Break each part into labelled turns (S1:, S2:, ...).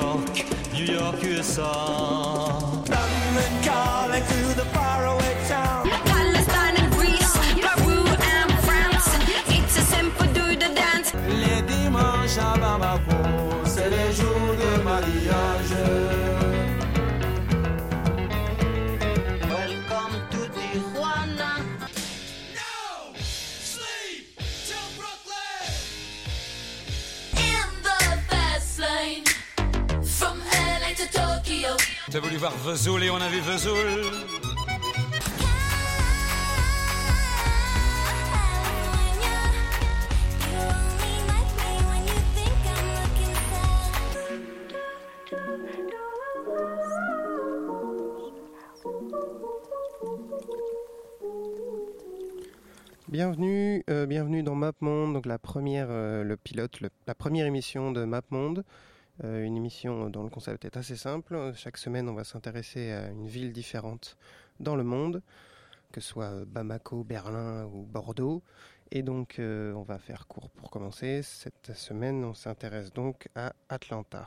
S1: York, New York, USA. Voulu voir Vesoul et on a vu Vesoul.
S2: Bienvenue, euh, bienvenue dans MapMonde, donc la première, euh, le pilote, la première émission de MapMonde. Euh, une émission dont le concept est assez simple. Chaque semaine, on va s'intéresser à une ville différente dans le monde, que ce soit Bamako, Berlin ou Bordeaux. Et donc, euh, on va faire court pour commencer. Cette semaine, on s'intéresse donc à Atlanta.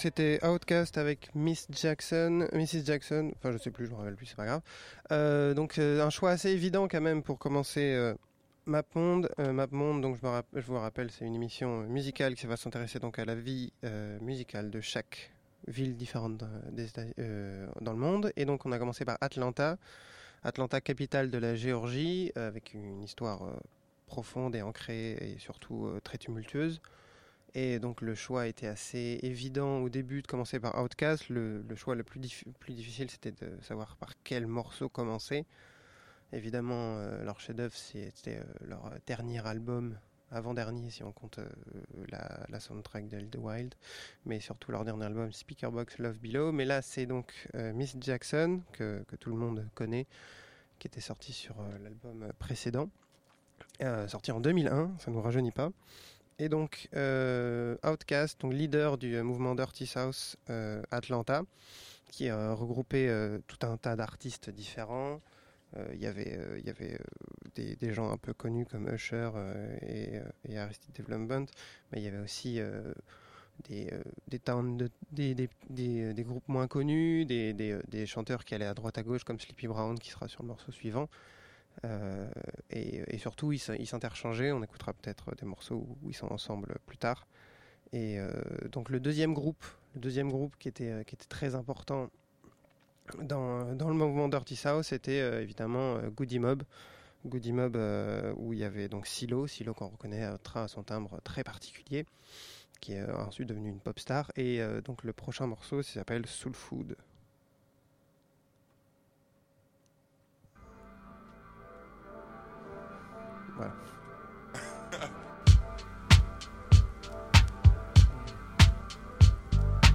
S2: C'était Outcast avec Miss Jackson, Mrs Jackson, enfin je sais plus, je me rappelle plus, c'est pas grave. Euh, donc euh, un choix assez évident quand même pour commencer euh, MapMonde. Euh, MapMonde, donc je, vous rappelle, c'est une émission musicale qui va s'intéresser donc à la vie musicale de chaque ville différente dans, le monde. Et donc on a commencé par Atlanta, Atlanta capitale de la Géorgie, avec une histoire profonde et ancrée et surtout très tumultueuse. Et donc le choix était assez évident au début de commencer par Outcast. Le, choix le plus, dif- plus difficile, c'était de savoir par quel morceau commencer. Évidemment, euh, leur chef-d'œuvre, c'était euh, leur dernier album, avant-dernier si on compte euh, la, soundtrack d'Elde Wild, mais surtout leur dernier album, Speakerbox Love Below. Mais là, c'est donc Miss Jackson, que, que tout le monde connaît, qui était sorti sur l'album précédent, sorti en 2001, ça ne nous rajeunit pas. Et donc, euh, Outkast, donc leader du euh, mouvement Dirty South euh, Atlanta, qui a regroupé tout un tas d'artistes différents. Il y avait, il y avait des, des gens un peu connus comme Usher et, Arrested Development, mais il y avait aussi des, des, des, des, groupes moins connus, des chanteurs qui allaient à droite à gauche comme Sleepy Brown qui sera sur le morceau suivant. Euh, et, surtout, ils s'interchangeaient. On écoutera peut-être des morceaux où, ils sont ensemble plus tard. Et euh, donc le deuxième groupe, le deuxième groupe qui était, euh, très important dans, le mouvement Dirty South, c'était évidemment Goody Mob. Goody Mob, où il y avait donc Silo, Silo qu'on reconnaît à son timbre très particulier, qui est ensuite devenu une pop star. Et donc le prochain morceau s'appelle Soul Food. Para.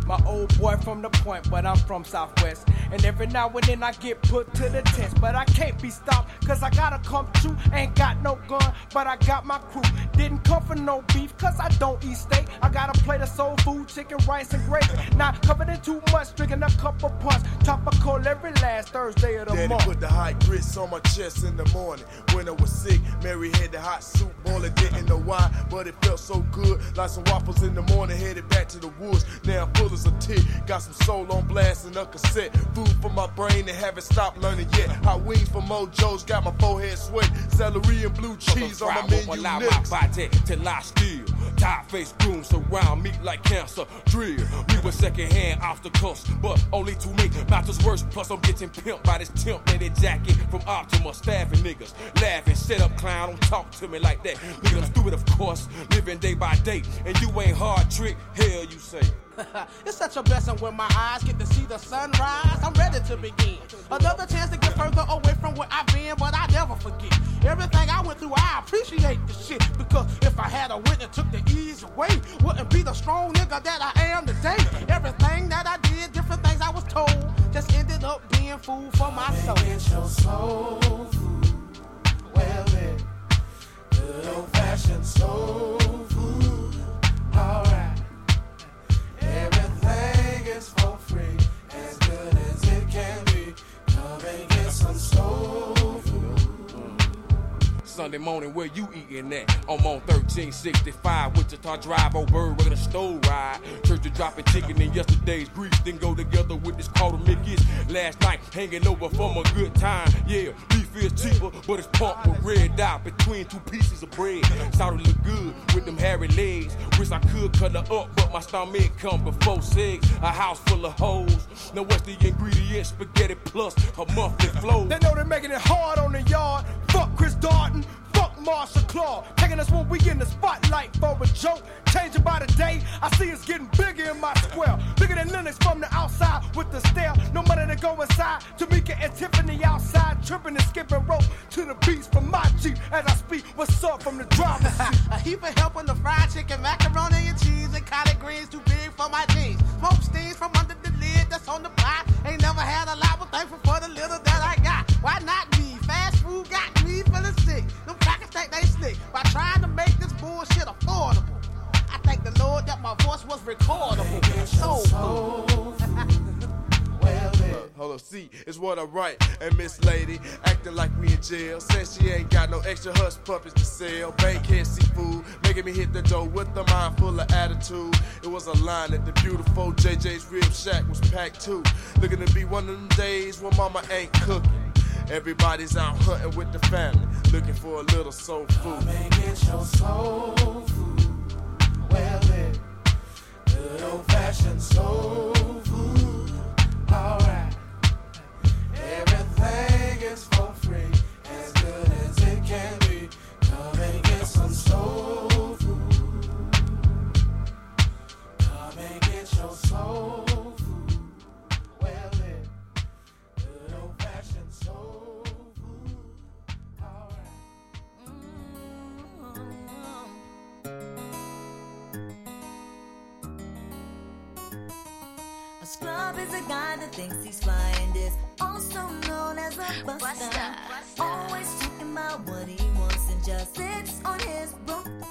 S3: My old boy from the point, but I'm from Southwest. And every now and then I get put to the test. But I can't be stopped, cause I gotta come true. Ain't got no gun, but I got my crew. Didn't come for no beef, cause I don't eat steak. I got a plate of soul food, chicken, rice, and gravy. Not covered in too much, drinking a cup of punch. Topical every last Thursday of the
S4: Daddy
S3: month.
S4: put the hot grits on my chest in the morning. When I was sick, Mary had the hot soup boiling, didn't know why, but it felt so good. Like some waffles in the morning, headed back to the woods. Now I'm full as a tick. Got some soul on blast and a cassette. Food for my brain and haven't stopped learning yet. Hot wings from Mojo's got my forehead sweat. Celery and blue cheese on my menu
S5: allow
S4: next.
S5: my body to lie still. Tired face grooms surround me like cancer. Drill me with second hand obstacles, but only to me. Matters worse, plus I'm getting pimped by this temp knitted jacket from Optima. Staffing niggas, laughing, shut up, clown. Don't talk to me like that. Nigga, I'm stupid, of course. Living day by day, and you ain't hard trick. Hell, you say.
S3: it's such a blessing when my eyes get to see the sunrise. I'm ready to begin. Another chance to get further away from where I've been, but I never forget. Everything I went through, I appreciate the shit. Because if I had a went and took the easy way, wouldn't be the strong nigga that I am today. Everything that I did, different things I was told, just ended up being food for my soul.
S6: Get your soul food. Well, then, good old fashioned soul food. Alright. Everything is
S5: Sunday morning, where you eating at? I'm on 1365, Wichita Drive, old bird with a stove ride. Church to dropping chicken in yesterday's grease, then go together with this quarter Mickey's. Last night, hanging over from a good time. Yeah, beef is cheaper, but it's pumped with red dot between two pieces of bread. Started look good with them hairy legs. Wish I could cut her up, but my stomach come before six. A house full of hoes. Now what's the ingredients? Spaghetti plus a monthly flow.
S3: They know they're making it hard on the yard. Fuck Chris Darton. Marshall Claw. Taking us when we in the spotlight for a joke. Changing by the day. I see it's getting bigger in my square. Bigger than Linux from the outside with the stare. No money to go inside. Tamika and Tiffany outside. Tripping and skipping rope.
S7: to the beats from my Jeep as I speak. What's up from the driver's seat?
S6: A heap of help on the fried chicken, macaroni and cheese, and collard greens too big for my jeans. Smoke steams from under the lid that's on the pot. Ain't never had a lot, but thankful for the little that I got. Why not me? Fast food got me feeling sick. Them crackers slick by trying to make this bullshit affordable. I thank the Lord that my voice was recordable. Food.
S4: Hold up, see, it's what I write. And Miss Lady acting like we in jail. Says she ain't got no extra hush puppies to sell. Bank can't see food, making me hit the door with a mind full of attitude. It was a line that the beautiful JJ's Rib Shack was packed too. Looking to be one of them days when mama ain't cooking. Everybody's out hunting with the family, looking for a little soul food.
S7: Make it your soul food. Well, then, good old fashioned soul food. Alright.
S8: Thinks he's flying is also known as a buster. Always talking about what he wants and just sits on his broom.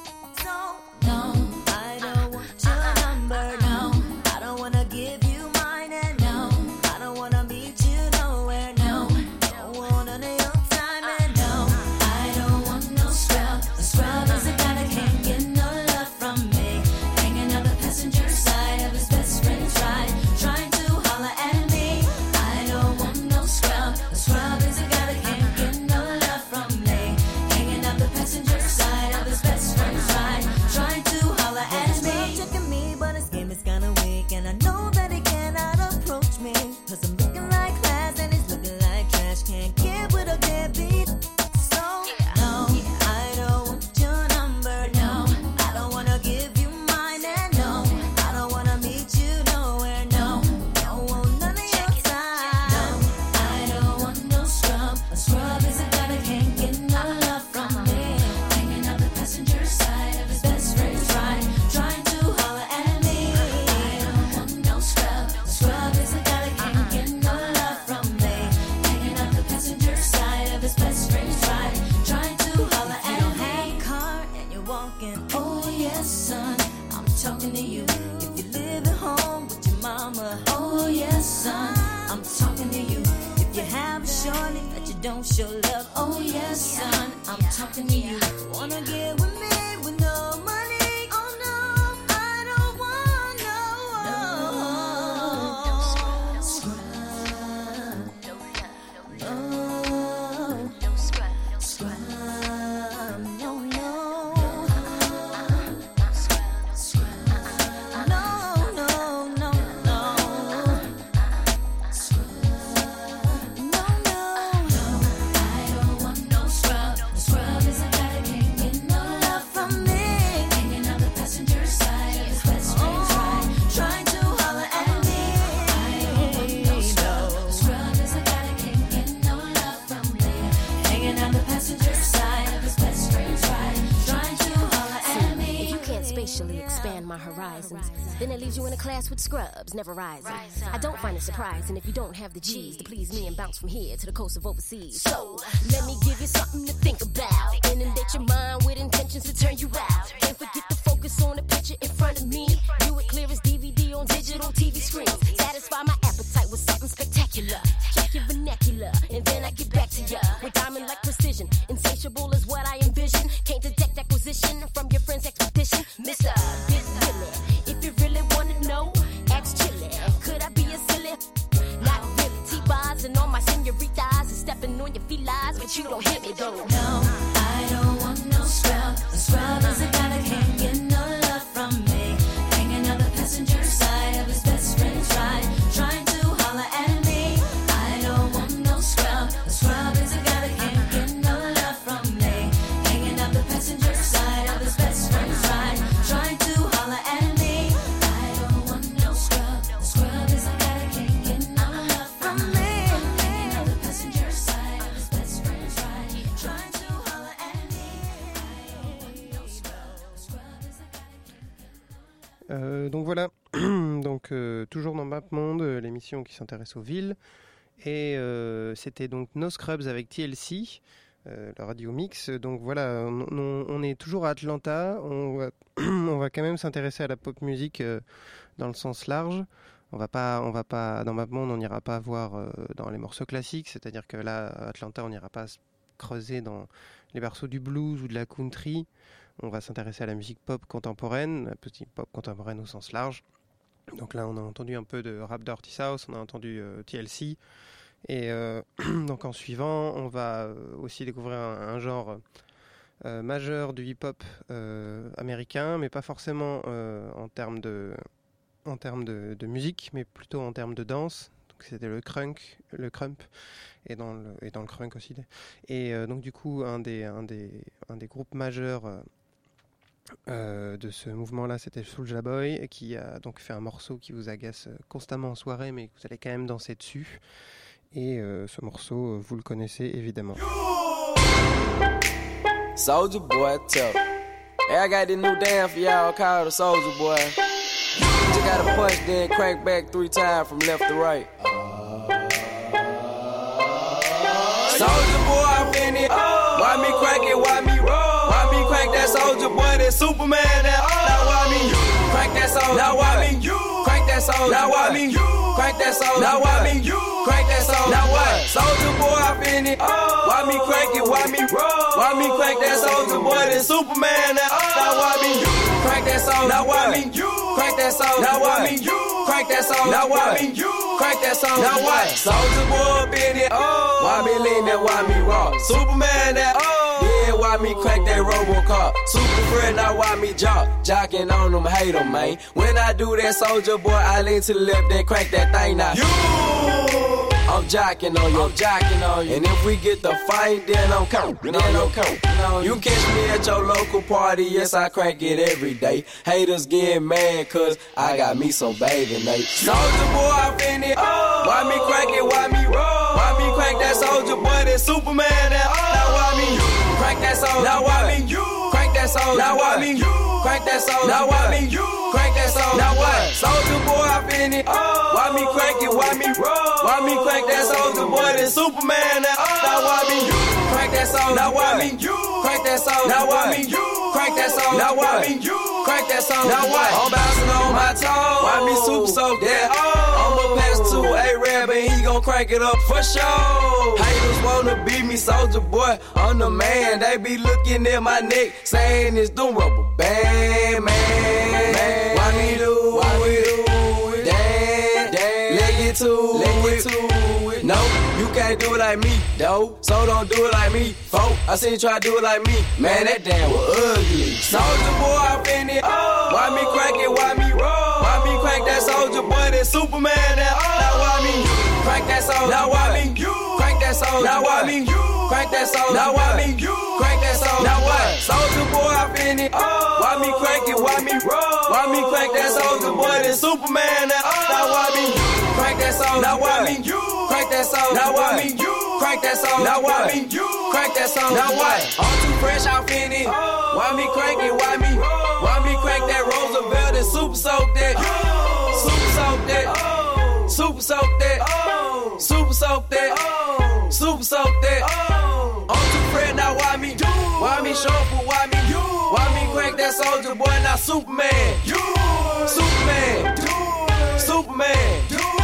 S9: Never rising. I don't find it surprising if you don't have the G's to please me and bounce from here to the coast of overseas. So, let me give you something to think about. Inundate your mind you don't hit me though.
S2: Qui s'intéresse aux villes. Et euh, c'était donc No Scrubs avec TLC, euh, le radio mix. Donc voilà, on, est toujours à Atlanta. On va, quand même s'intéresser à la pop musique euh, dans le sens large. On va pas, on va pas, dans on n'ira pas voir euh, dans les morceaux classiques. C'est-à-dire que là, à Atlanta, on n'ira pas se creuser dans les berceaux du blues ou de la country. On va s'intéresser à la musique pop contemporaine, la petite pop contemporaine au sens large. Donc là, on a entendu un peu de rap Dirty South, on a entendu euh, TLC. Et euh, donc en suivant, on va euh, aussi découvrir un, genre majeur du hip-hop américain, mais pas forcément en termes de en termes de, musique, mais plutôt en termes de danse. Donc c'était le crunk, le crump, et dans le, et dans le crunk aussi. Et donc du coup, un des, un des, un des groupes majeurs euh, de ce mouvement-là, c'était Soulja Boy, qui a donc fait un morceau qui vous agace euh, constamment en soirée, mais vous allez quand même danser dessus. Et euh, ce morceau, euh, vous le connaissez évidemment.
S10: Soldier boy, tough. Hey, I got this new dance for y'all called the Soldier Boy. Just gotta punch, then crank back three times from left to right. Soldier boy, I'm in it. Why me crank it? Why me roll? Why me crank that soldier boy? That Superman? That now why me crank that soldier? Now why me crank that soldier? Now why me crank that soldier? Now why me crank that soldier? Now what? Soldier boy, I'm in it. Why me crank it? Why me roll? Why me crank that soldier boy? That Superman? That now why me crank that soldier? Now why me crank that soldier? Now why me crank that soldier? Now why me crank that soldier? Now what? Soldier boy, up in it. Why me lean that? Why me rock? Superman? That yeah, why me crank that Robocop? Super friend, now why me jock? Jocking on them, hate them, man. When I do that, soldier boy, I lean to the left, then crank that thing now. You! I'm jocking on you, I'm jocking on you. And if we get the fight, then I'm counting, then I'm counting. You catch me at your local party, yes, I crank it every day. Haters get mad, cause I got me some bathing Nate. Soldier boy, I'm in it. Why me crank it, why me roll? Why me crank that soldier boy, that Superman, that Now why me crank that soldier? Now why me crank that soldier? Now why me crank that soldier? Now why me crank that soldier? Now what? Soldier boy, I'm in it. Oh. Why me crank it, why me roll? Why me crank that soldier boy, that Superman, that Now oh. why me crank that soldier? Now why me crank that soldier? Now why me crank that soldier? Now why me crank that soldier? Now what? I'm bouncing on my toes. Why me super soak that? I'ma oh. To A-Rab and he gon' crank it up for sure. Haters wanna beat me, soldier boy. I'm the man. They be looking at my neck, saying it's doing rubber band, man. Why me do? Why do it? Damn, damn. Leg it to, leg it to it. No, you can't do it like me, though. So don't do it like me, folk. I seen you try to do it like me. Man, that damn was ugly. Soldier boy, I'm in it. Why me crank it? Why me roll? Why me crank that soldier boy? That Superman? That now why me crank that soldier? Now why me crank that soldier? Now why me crank that soldier? Now why me crank that soldier? Now what? Soldier boy, I'm in it. Why me crank it? Why me roll? Why me crank that soldier boy? That Superman? That now why me crank that soldier? Now why me crank that soldier? Now why me crank that soldier? Now why me crank that soldier? Now what? I'm too fresh off in it. Why me crank it? Why me? Why me crank that Roosevelt and super soak that? Soak that. Oh. Super soak that. Oh. Super soak that. Oh. I'm too fresh now. Why me? Why me show for? Why me? Why me crank that soldier boy? Now Superman. Superman. Superman. Uh.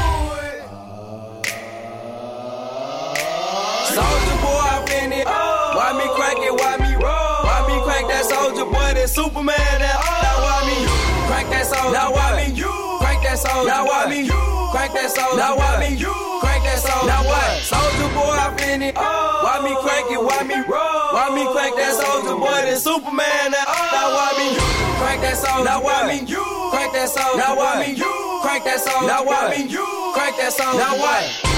S10: Soldier boy, I'm in it. Why me crank it? Why me roll? Why me crank that soldier boy? That Superman? That now why me crank that soldier? Now why me crank that soldier? Now why me crank that soldier? Now why me crank that soldier? Now what? Soldier boy, I'm in it. Why me crank it? Why me roll? Why me crank that soldier boy? That Superman? That now why me crank that soldier? Now why me You crank that soldier? Now why me You crank that soldier? Now why me You crank that soldier? Now what?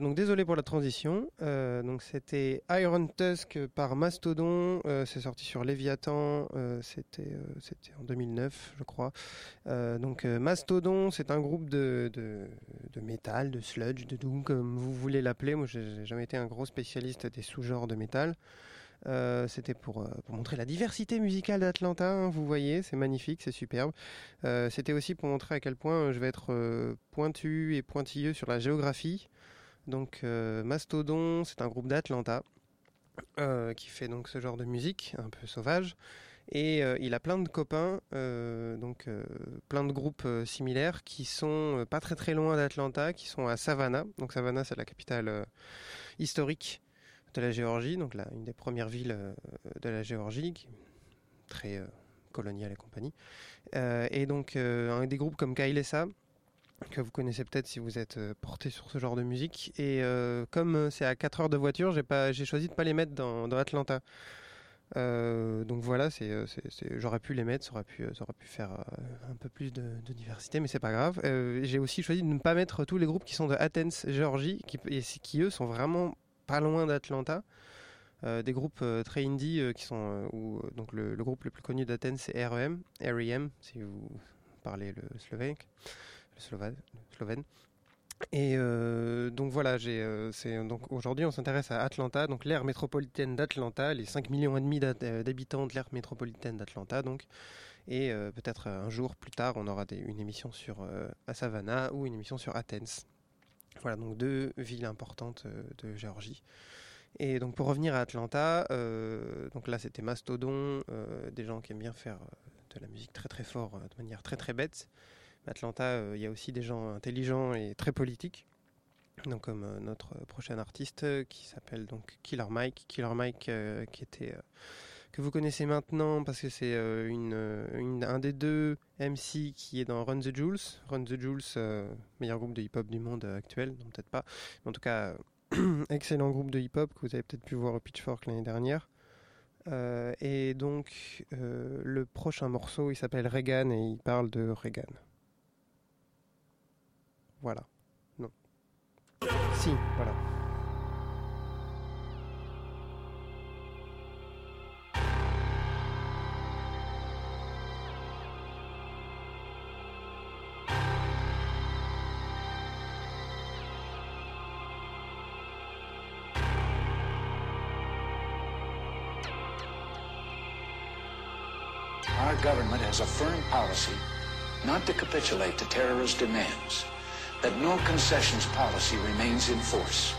S2: Donc désolé pour la transition. Euh, donc c'était Iron Tusk par Mastodon. Euh, c'est sorti sur Léviathan. euh, c'était euh, en 2009, je crois. Donc Mastodon, c'est un groupe de, de, métal, de sludge, de doom, comme vous voulez l'appeler. Moi, j'ai jamais été un gros spécialiste des sous-genres de métal. C'était pour, montrer la diversité musicale d'Atlanta, hein, vous voyez, c'est magnifique, c'est superbe. C'était aussi pour montrer à quel point je vais être pointu et pointilleux sur la géographie. Donc euh, Mastodon, c'est un groupe d'Atlanta euh, qui fait donc ce genre de musique un peu sauvage. Et euh, il a plein de copains, donc plein de groupes similaires qui sont pas très très loin d'Atlanta, qui sont à Savannah. Donc Savannah, c'est la capitale historique de la Géorgie, donc là, une des premières villes de la Géorgie, très coloniale et compagnie. Et donc un des groupes comme Kailesa, que vous connaissez peut-être si vous êtes euh, porté sur ce genre de musique. Et euh, comme euh, c'est à 4 heures de voiture, j'ai pas, j'ai choisi de pas les mettre dans, Atlanta. Donc voilà, c'est, j'aurais pu les mettre, ça aurait pu, aurait pu faire un peu plus de, diversité, mais c'est pas grave. J'ai aussi choisi de ne pas mettre tous les groupes qui sont de Athens, Géorgie, qui, et qui eux sont vraiment pas loin d'Atlanta. Des groupes très indie qui sont donc le, le groupe le plus connu d'Athènes c'est REM, REM si vous parlez le slovaque, le slovène. Et euh, donc voilà, euh, donc aujourd'hui on s'intéresse à Atlanta, donc l'aire métropolitaine d'Atlanta, les 5 millions et demi euh, d'habitants de l'aire métropolitaine d'Atlanta donc. Et euh, peut-être un jour plus tard, on aura une émission sur à Savannah ou une émission sur Athens. Voilà, donc deux villes importantes de Géorgie. Et donc pour revenir à Atlanta, donc là c'était Mastodon, des gens qui aiment bien faire de la musique très très fort, de manière très très bête. Atlanta, euh, il y a aussi des gens intelligents et très politiques. Donc comme euh, notre prochain artiste euh, qui s'appelle donc Killer Mike, Killer Mike qui était que vous connaissez maintenant parce que c'est une, un des deux MC qui est dans Run the Jules. Run the euh, meilleur groupe de hip-hop du monde actuel, non peut-être pas, en tout cas excellent groupe de hip-hop que vous avez peut-être pu voir au Pitchfork l'année dernière. Et donc le prochain morceau, il s'appelle Reagan et il parle de Reagan. Voilà. Non. Si, voilà.
S11: Our government has a firm policy not to capitulate to terrorist demands, that no concessions policy remains in force.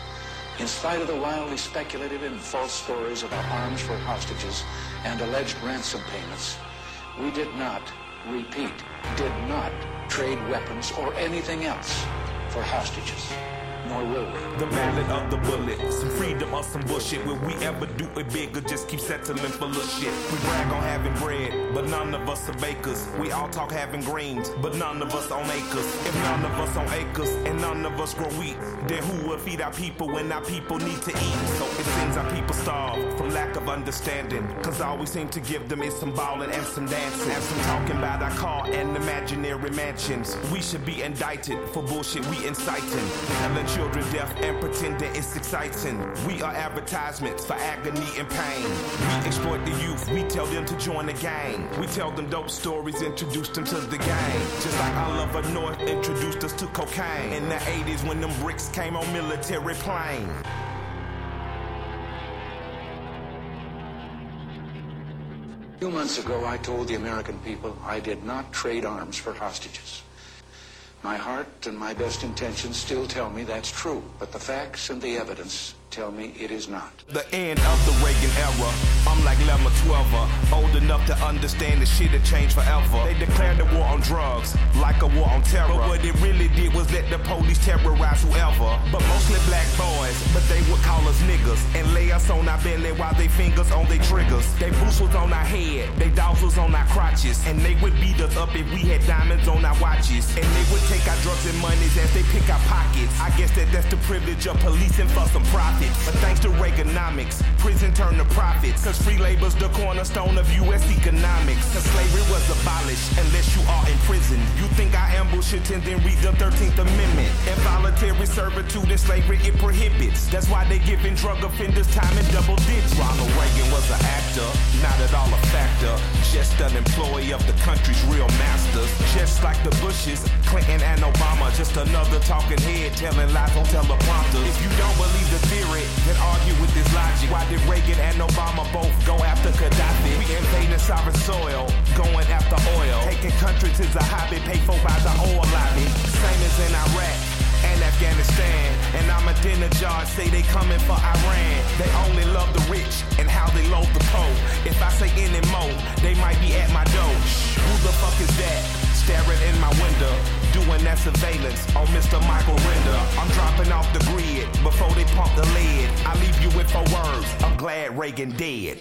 S11: In spite of the wildly speculative and false stories about arms for hostages and alleged ransom payments, we did not, repeat, did not trade weapons or anything else for hostages.
S12: The ballad of the bullet. Some freedom or some bullshit. Will we ever do it big or just keep settling for little shit? We brag on having bread, but none of us are bakers. We all talk having greens, but none of us own acres. If none of us own acres and none of us grow wheat, then who will feed our people when our people need to eat? So it seems our people starve from lack of understanding. Cause all we seem to give them is some ballin' and some dancing. And some talking about our car and imaginary mansions. We should be indicted for bullshit we inciting. Telling children deaf and pretending it's exciting. We are advertisements for agony and pain. We exploit the youth, we tell them to join the gang. We tell them dope stories, introduce them to the game. Just like Oliver North introduced us to cocaine. In the 80s when them bricks came on military plane.
S11: A few months ago, I told the American people I did not trade arms for hostages. My heart and my best intentions still tell me that's true, but the facts and the evidence tell me it is not.
S12: The end of the Reagan era. I'm like Lemma 12 old enough to understand the shit had changed forever. They declared the war on drugs, like a war on terror. But what it really did was let the police terrorize whoever. But mostly black boys, but they would call us niggas and lay us on our belly while they fingers on their triggers. They boots was on our head, they dogs was on our crotches, and they would beat us up if we had diamonds on our watches. And they would take our drugs and monies as they pick our pockets. I guess that that's the privilege of policing for some profit. Profit. But thanks to Reaganomics, prison turned to profits. Cause free labor's the cornerstone of US economics. Cause slavery was abolished unless you are in prison. You think I ambush it and then read the 13th Amendment. Involuntary servitude and slavery it prohibits. That's why they giving drug offenders time in double digits. Ronald Reagan was an actor, not at all a factor. Just an employee of the country's real masters. Just like the Bushes, Clinton and Obama. Just another talking head telling lies on teleprompters. If you don't believe the theory, then argue with this logic. Why did Reagan and Obama both go after Gaddafi? We invading sovereign soil, going after oil. Taking countries is a hobby paid for by the oil lobby. Same as in Iraq and Afghanistan. And Ahmadinejad say they coming for Iran. They only love the rich and how they load the poor. If I say any more, they might be at my door. Who the fuck is that? Staring in my window, doing that surveillance on Mr. Michael Render. I'm dropping off the grid before they pump the lead. I leave you with four words. I'm glad Reagan dead.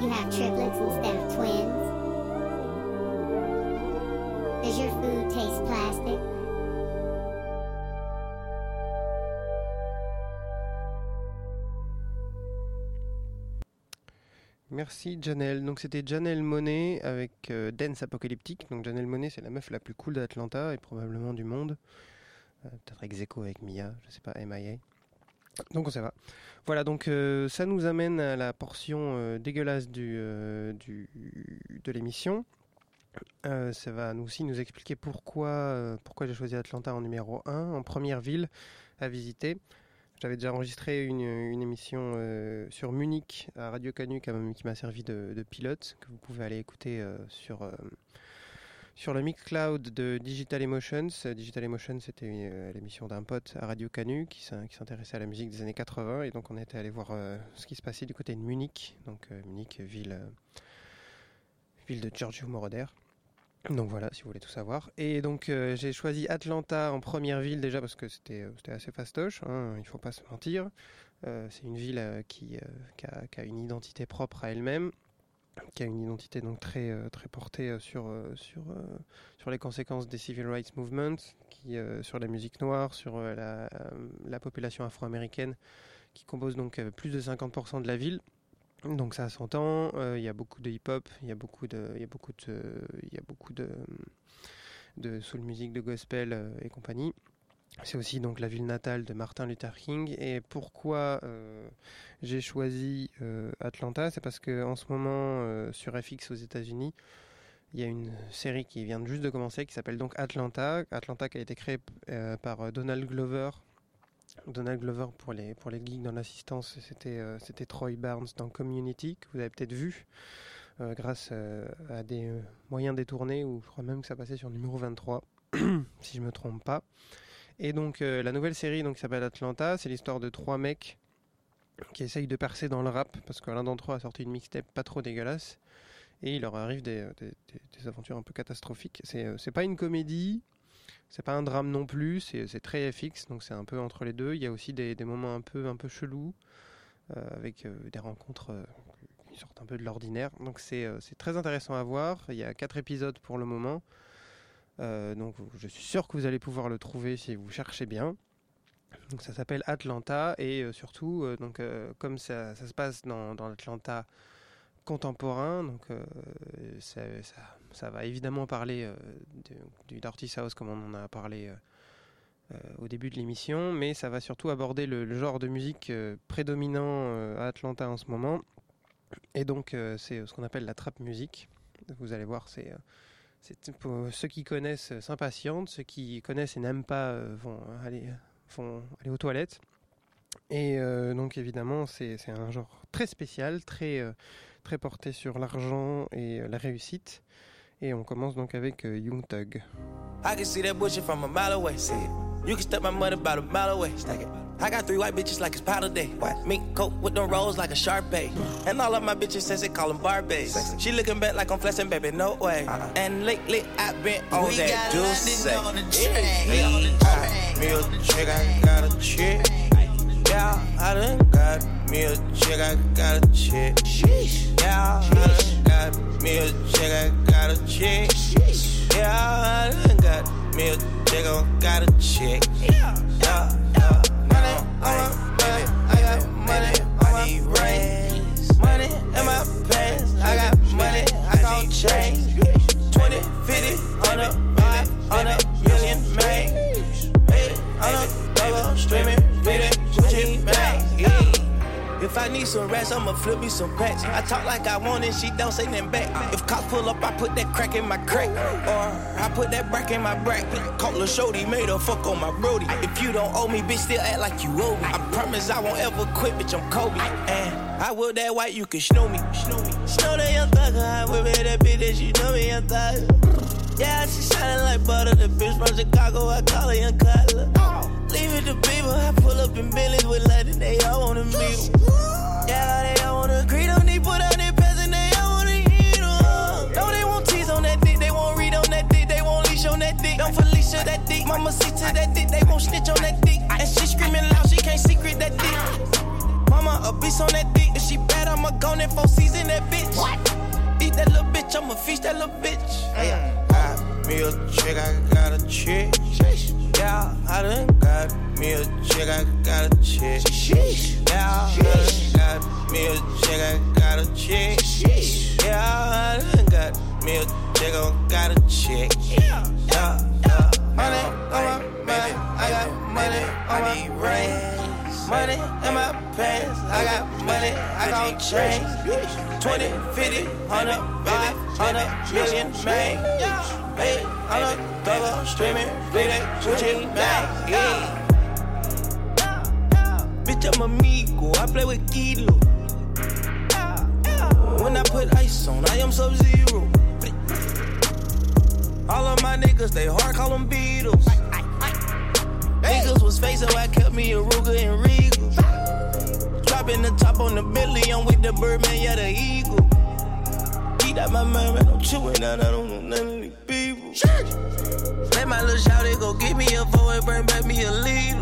S13: You have triplets instead of twins? Does your food taste plastic?
S2: Merci Janelle. Donc c'était Janelle Monet avec euh, Dance Apocalyptique. Donc Janelle Monet c'est la meuf la plus cool d'Atlanta et probablement du monde. Euh, Peut-être ex avec Mia, je sais pas, MIA. Donc ça va. Voilà, donc euh, ça nous amène à la portion euh, dégueulasse euh, du- de l'émission. Ça va nous aussi nous expliquer pourquoi, pourquoi j'ai choisi Atlanta en numéro 1, en première ville à visiter. J'avais déjà enregistré une, une émission sur Munich à Radio Canu qui m'a- servi de, pilote, que vous pouvez aller écouter sur, sur le Mixcloud de Digital Emotions. Euh, Digital Emotions, c'était euh, l'émission d'un pote à Radio Canu qui s'in- qui s'intéressait à la musique des années 80. Et donc, on était allé voir euh, ce qui se passait du côté de Munich. Donc, Munich, ville, ville de Giorgio Moroder. Donc voilà, si vous voulez tout savoir. Et donc j'ai choisi Atlanta en première ville déjà parce que c'était assez fastoche, hein, il faut pas se mentir. C'est une ville qui a une identité propre à elle-même, qui a une identité donc très, euh, très portée euh, sur, euh, sur, sur les conséquences des civil rights movements, qui, sur la musique noire, sur la, la population afro-américaine, qui compose donc plus de 50% de la ville. Donc ça s'entend, il y a beaucoup de hip-hop, il y a beaucoup de, il y a beaucoup de, il y a beaucoup de, de soul music, de gospel et compagnie. C'est aussi donc la ville natale de Martin Luther King. Et pourquoi euh, j'ai choisi euh, Atlanta? C'est parce que en ce moment euh, sur FX aux États-Unis, il y a une série qui vient juste de commencer qui s'appelle donc Atlanta. Atlanta qui a été créée par Donald Glover. Donald Glover pour les pour les geeks dans l'assistance, c'était Troy Barnes dans Community que vous avez peut-être vu grâce à des moyens détournés ou je crois même que ça passait sur numéro 23 si je me trompe pas. Et donc euh, la nouvelle série donc qui s'appelle Atlanta, c'est l'histoire de trois mecs qui essayent de percer dans le rap parce que l'un d'entre eux a sorti une mixtape pas trop dégueulasse et il leur arrive des, des- aventures un peu catastrophiques. Euh, c'est pas une comédie, c'est pas un drame non plus, c'est très FX donc c'est un peu entre les deux. Il y a aussi des, des moments un peu un peu chelous euh, avec des rencontres qui sortent un peu de l'ordinaire. Donc c'est très intéressant à voir. Il y a quatre épisodes pour le moment. Euh, donc je suis sûr que vous allez pouvoir le trouver si vous cherchez bien. Donc ça s'appelle Atlanta et euh, surtout euh, donc comme ça, se passe dans, dans l'Atlanta contemporain, donc ça, ça- va évidemment parler du Dirty South comme on en a parlé au début de l'émission, mais ça va surtout aborder le, genre de musique prédominant à Atlanta en ce moment. Et donc c'est ce qu'on appelle la trap music. Vous allez voir, c'est pour ceux qui connaissent euh, s'impatientent, ceux qui connaissent et n'aiment pas euh, vont aller aux toilettes. Et euh, donc évidemment, c'est un genre très spécial, très porté sur l'argent et la réussite. Et on commence donc avec Young Thug.
S14: I can see that bullshit from a mile away. See it. You can step my money about a mile away. Stack it. I got three white bitches like it's powder day. What? Mink coat with them rolls like a Sharpay. And all of my bitches says they call them Barbies. She looking back like I'm flexing, baby, no way. Uh-huh. And lately I've been on
S15: We
S14: that juice.
S15: On the track.
S14: Yeah,
S15: On the.
S14: Me a chick, I got a chick. Yeah, I done me a chick, I got a chick. Yeah, I done got me a chick, I got a chick. Yeah, I done got me a chick, I got a chick. Yeah, yeah. Money on my money, I got money on my rings. Money in my pants, I got money, I got change. 20, 50, 100, 100 million, If I need some rats, I'ma flip me some packs. I talk like I want it, she don't say nothing back. If cops pull up, I put that crack in my crack. Or I put that brack in my brack. Call a shorty, made her fuck on my brody. If you don't owe me, bitch, still act like you owe me. I promise I won't ever quit, bitch, I'm Kobe. And I will that white, you can snow me. Snow me. Snow that young thugger, I whip it, that bitch, that you know me, young thugger. Yeah, she shining like butter. The bitch from Chicago, I call her young Cutler. Leave it to people, I pull up in Billy's with London, they all wanna meet. Yeah, they all wanna agree, don't need put on their pants and they all wanna eat 'em. Don't they want tease on that dick, they won't read on that dick, they won't leash on that dick. Don't Felicia that dick, mama see to that dick, they won't snitch on that dick. And she screaming loud, she can't secret that dick. Mama ice on that dick. If she bad, I'ma go in four season that bitch. What? Eat that little bitch, I'ma feast that little bitch. Mm. Got me a chick, I got a chick. Yeah, I done got me a chick, I got a chick. Yeah, I done got me a chick, I got a chick. Yeah, I done got me a chick, I got a chick. Yeah, yeah. Money on my mind, I got money on my brain. Money in my pants, I got money, I got change. 20, 50, 100, 500 million, man. Hey, I'm a thugger, streaming, bleeding, switching back. Bitch, I'm amigo, I play with Kilo. When I put ice on, I am sub zero. All of my niggas, they hard, call them Beatles. Was facing, I kept me a Ruger and Regal. Dropping the top on the Billy, I'm with the Birdman, yeah, the Eagle. Eat out my mind, man, I'm chewing out, I don't know none of these people. Let my little shouty go get me a four and bring back me a leader.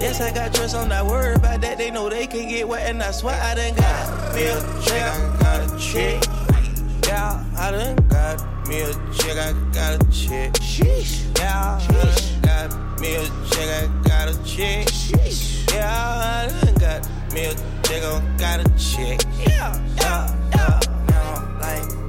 S14: Yes, I got trust, I'm not worried about that. They know they can get wet, and I swear I done got me a chick, I got a chick. Yeah, I done got me a chick, I got a chick. Sheesh, yeah, I done got me a check, I got a check. Yeah, I got me a check, I got a check. Yeah, yeah, yeah. Now, like,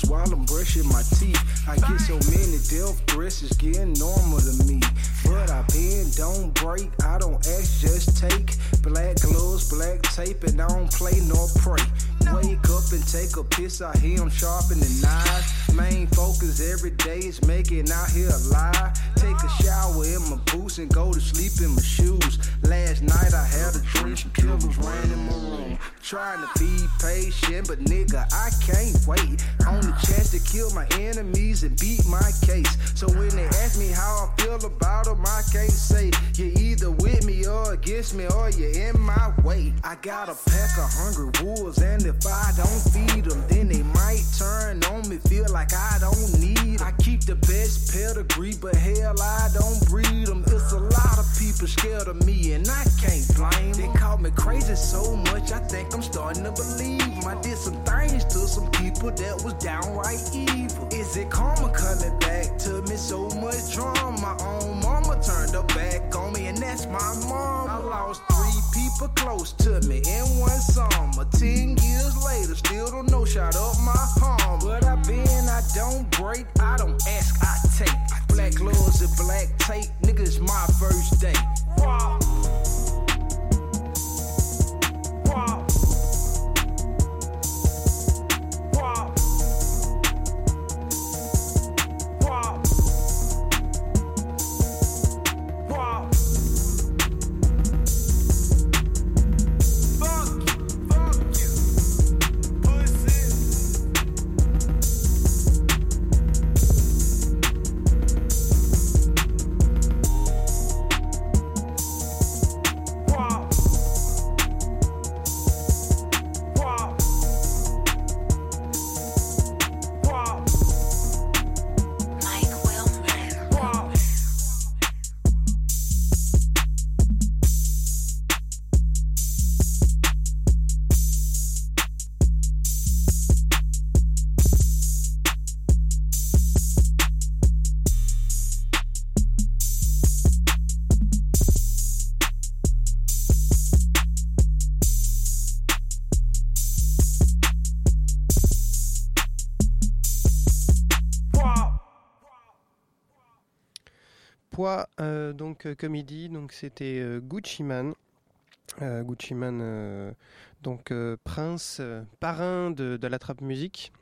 S15: pistols while I'm brushing my teeth. I get so many death threats, it's getting normal to me. But I bend, don't break, I don't ask, just take. Black gloves, black tape, and I don't play nor pray. Wake up and take a piss, I hear 'em sharpen sharpening knives. Main focus every day is making out here alive. Take a shower in my boots and go to sleep in my shoes. Last night I had a dream, some killers ran in my room. Trying to be patient, but nigga, I can't wait. On the chance to kill my enemies and beat my case. So when they ask me how I feel about them, I can't say you're either with me or against me or you're in my way. I got a pack of hungry wolves, and if I don't feed them, then they might turn on me, feel like I don't need 'em. I keep the best pedigree, but hell, I don't breed them. It's a lot of people scared of me, and I can't blame. They call me crazy so much, I think I'm starting to believe. I did some things to some people that was downright evil. Is it karma coming back to me? So much trauma. My own mama turned her back on me, that's my mom. I lost three people close to me in one summer. Ten years later, still don't know, shot up my palm. But I been, I don't break, I don't ask, I take. Black gloves and black tape, nigga, it's my first day. Wow.
S2: Euh, comédie, donc c'était euh, Gucci Man. Euh, Gucci Man, donc prince, parrain de, la trap musique.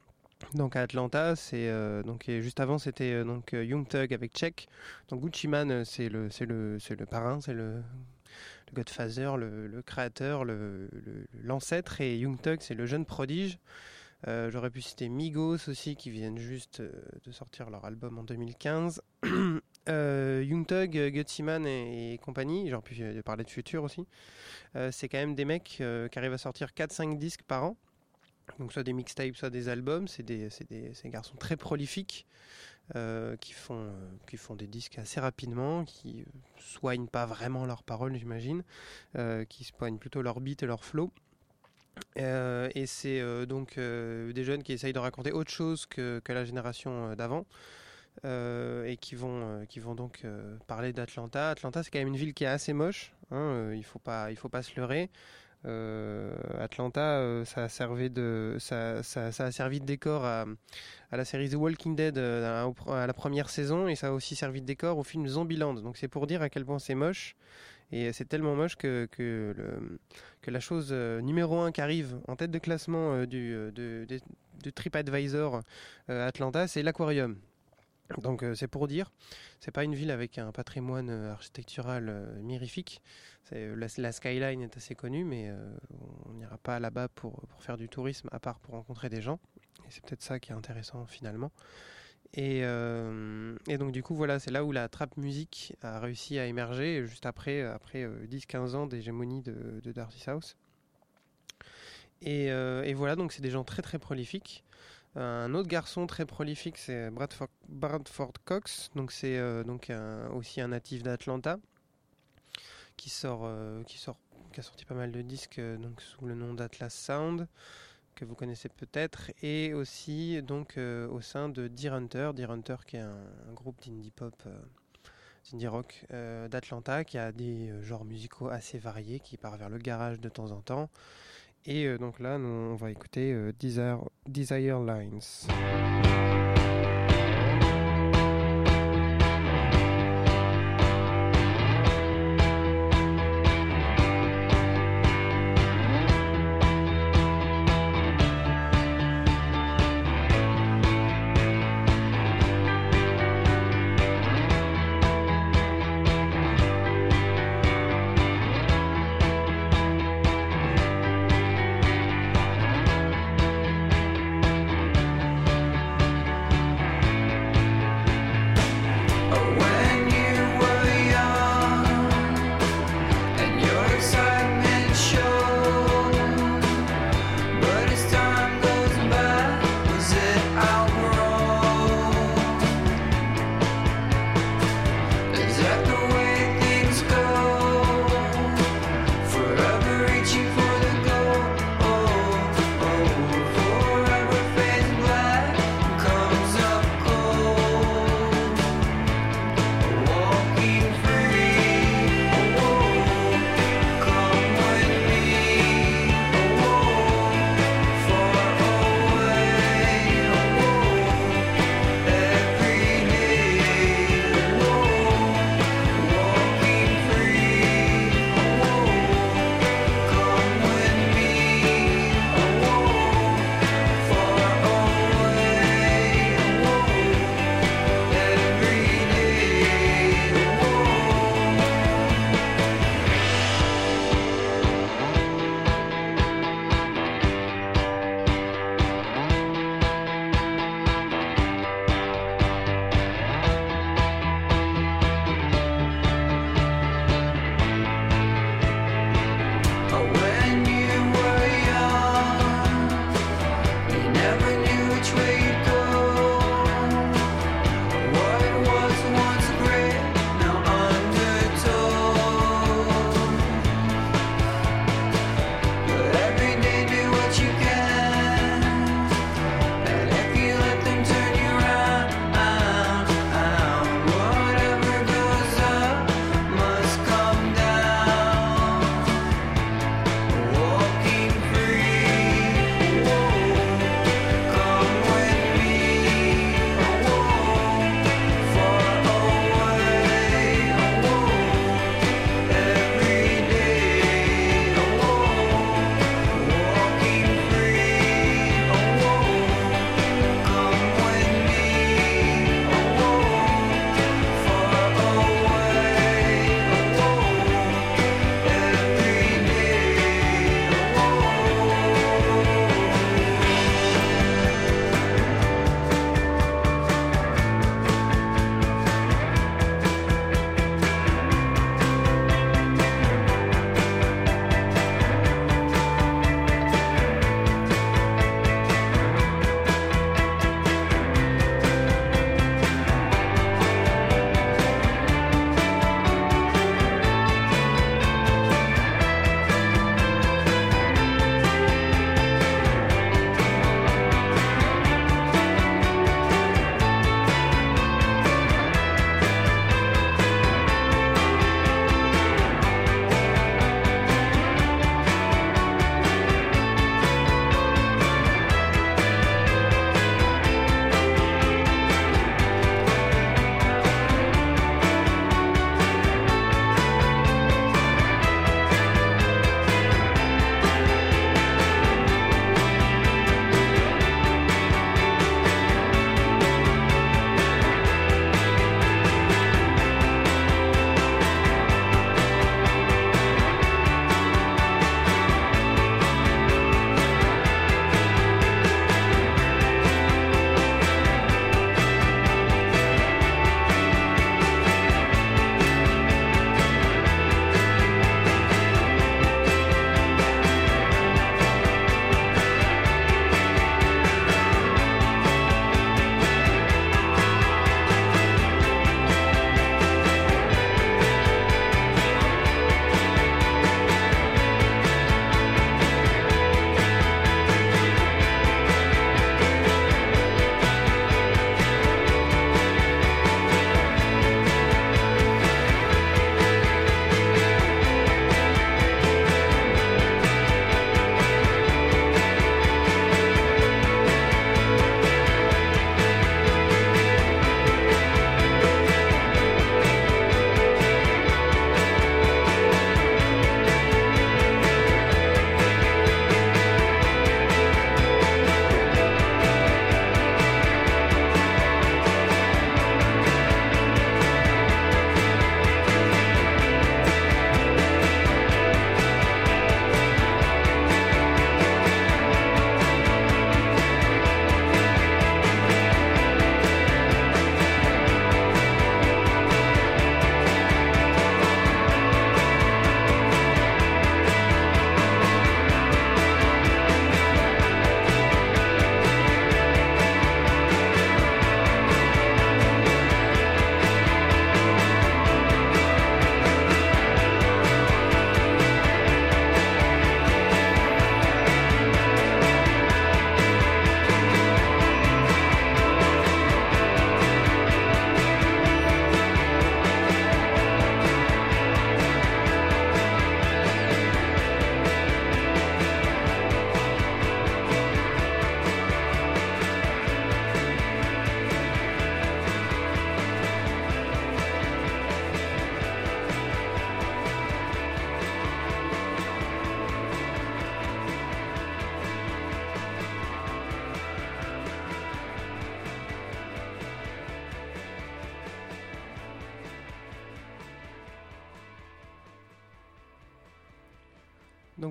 S2: Donc à Atlanta, c'est donc et juste avant c'était donc Young Thug avec Check. Donc Gucci Man, c'est le c'est le c'est le parrain, c'est le, le Godfather, le, créateur, l'ancêtre et Young Thug c'est le jeune prodige. J'aurais pu citer Migos aussi qui viennent juste de sortir leur album en 2015. euh, Young Thug, euh, Gutsy Man et, et compagnie, j'aurais pu euh, parler de Future aussi. Euh, c'est quand même des mecs qui arrivent à sortir 4-5 disques par an. Donc soit des mixtapes, soit des albums. C'est des, des, garçons très prolifiques qui, font, des disques assez rapidement, qui soignent pas vraiment leurs paroles, j'imagine, qui soignent plutôt leur beat et leur flow. Et c'est donc des jeunes qui essayent de raconter autre chose que, la génération d'avant. Euh, et qui vont, euh, qui vont donc euh, parler d'Atlanta. Atlanta, c'est quand même une ville qui est assez moche. hein, il faut pas, il faut pas se leurrer. Atlanta, ça a servi de, ça, a servi de décor à, la série The Walking Dead à, la première saison, et ça a aussi servi de décor au film Zombieland. Donc c'est pour dire à quel point c'est moche. Et c'est tellement moche que, que, la chose numéro un qui arrive en tête de classement du, de, de- de TripAdvisor Atlanta, c'est l'aquarium. Donc euh, c'est pour dire, c'est pas une ville avec un patrimoine euh, architectural euh, mirifique. Euh, la, skyline est assez connue, mais on n'ira pas là-bas pour, faire du tourisme, à part pour rencontrer des gens. Et c'est peut-être ça qui est intéressant finalement. Et, donc du coup voilà, c'est là où la trap musique a réussi à émerger juste après, après euh, 10-15 ans d'hégémonie de, de Darcy House. Et, et voilà, donc c'est des gens très très prolifiques. Un autre garçon très prolifique, c'est Bradford, Cox. Donc c'est euh, donc aussi un natif d'Atlanta qui sort, euh, qui sort, qui a sorti pas mal de disques euh, donc sous le nom d'Atlas Sound que vous connaissez peut-être, et aussi donc au sein de Deer Hunter, Deer Hunter qui est un, un groupe d'indie pop, d'indie rock d'Atlanta, qui a des genres musicaux assez variés, qui part vers le garage de temps en temps. Et euh, donc là, nous, on va écouter euh, Desire, Desire Lines.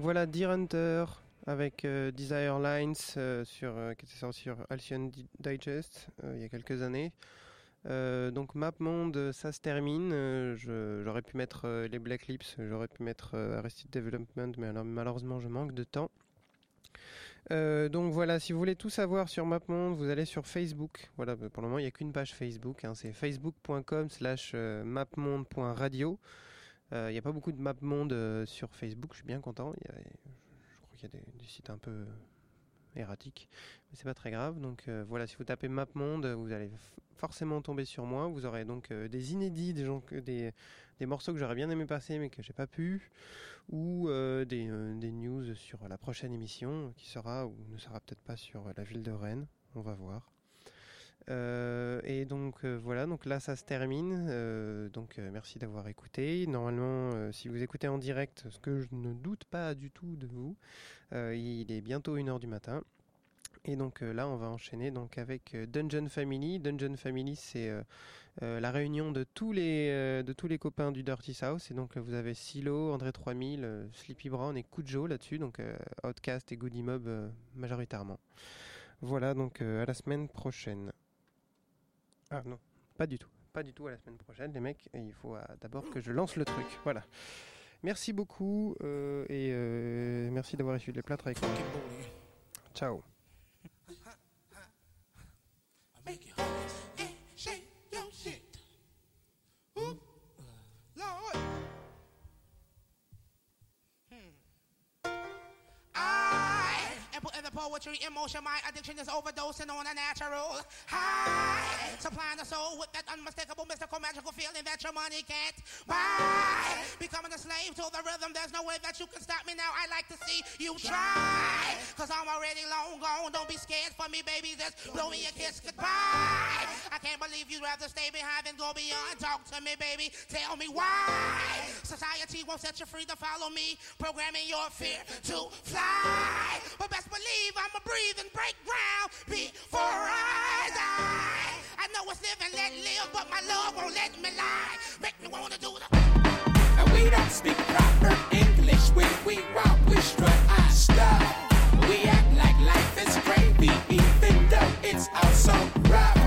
S2: Voilà, Deer Hunter avec euh, Desire Lines euh, sur, euh, qui était sorti sur Halcyon Di- Digest euh, il y a quelques années. Donc MapMonde, ça se termine. J'aurais pu mettre les Black Lips, j'aurais pu mettre Arrested Development, mais malheureusement je manque de temps. Donc voilà, si vous voulez tout savoir sur MapMonde, vous allez sur Facebook. Voilà, pour le moment il n'y a qu'une page Facebook. hein, c'est facebook.com slash mapmonde.radio. Euh, Il n'y a pas beaucoup de MapMonde euh, sur Facebook, je suis bien content. Je crois qu'il y a des, sites un peu euh, erratiques, mais c'est pas très grave. Donc euh, voilà, si vous tapez MapMonde, vous allez forcément tomber sur moi. Vous aurez donc euh, des inédits, des, morceaux que j'aurais bien aimé passer mais que j'ai pas pu, ou euh, des, euh, des news sur la prochaine émission qui sera ou ne sera peut-être pas sur euh, la ville de Rennes. On va voir. Euh, et donc euh, voilà, donc là ça se termine. Euh, donc merci d'avoir écouté. Normalement, si vous écoutez en direct, ce que je ne doute pas du tout de vous, il est bientôt 1h du matin. Et donc là, on va enchaîner donc avec Dungeon Family. Dungeon Family, c'est la réunion de tous les de tous les copains du Dirty South. Et donc vous avez Silo, André 3000, euh, Sleepy Brown et Kujo là-dessus. Donc Outcast et Goody Mob majoritairement. Voilà, donc à la semaine prochaine. Ah non, pas du tout. Pas du tout à la semaine prochaine, les mecs. Et il faut euh, d'abord que je lance le truc. Voilà. Merci beaucoup euh, et euh, merci d'avoir essuyé les plâtres avec moi. Ciao.
S6: Poetry emotion. My addiction is overdosing on a natural high. Supplying the soul with that unmistakable, mystical, magical feeling that your money can't buy. Becoming a slave to the rhythm. There's no way that you can stop me now. I'd like to see you try. Cause I'm already long gone. Don't be scared for me, baby. Just blow me a kiss goodbye. I can't believe you'd rather stay behind than go beyond. Talk to me, baby. Tell me why. Society won't set you free to follow me. Programming your fear to fly. But best believe I'ma breathe and break ground before I die. I know it's live and let live, but my love won't let me lie. Make me wanna do the.
S16: And we don't speak proper English when we walk, we strut our stuff. We act like life is gravy, even though it's also rough.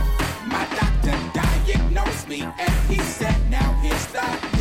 S16: My doctor diagnosed me, and he said, Now here's the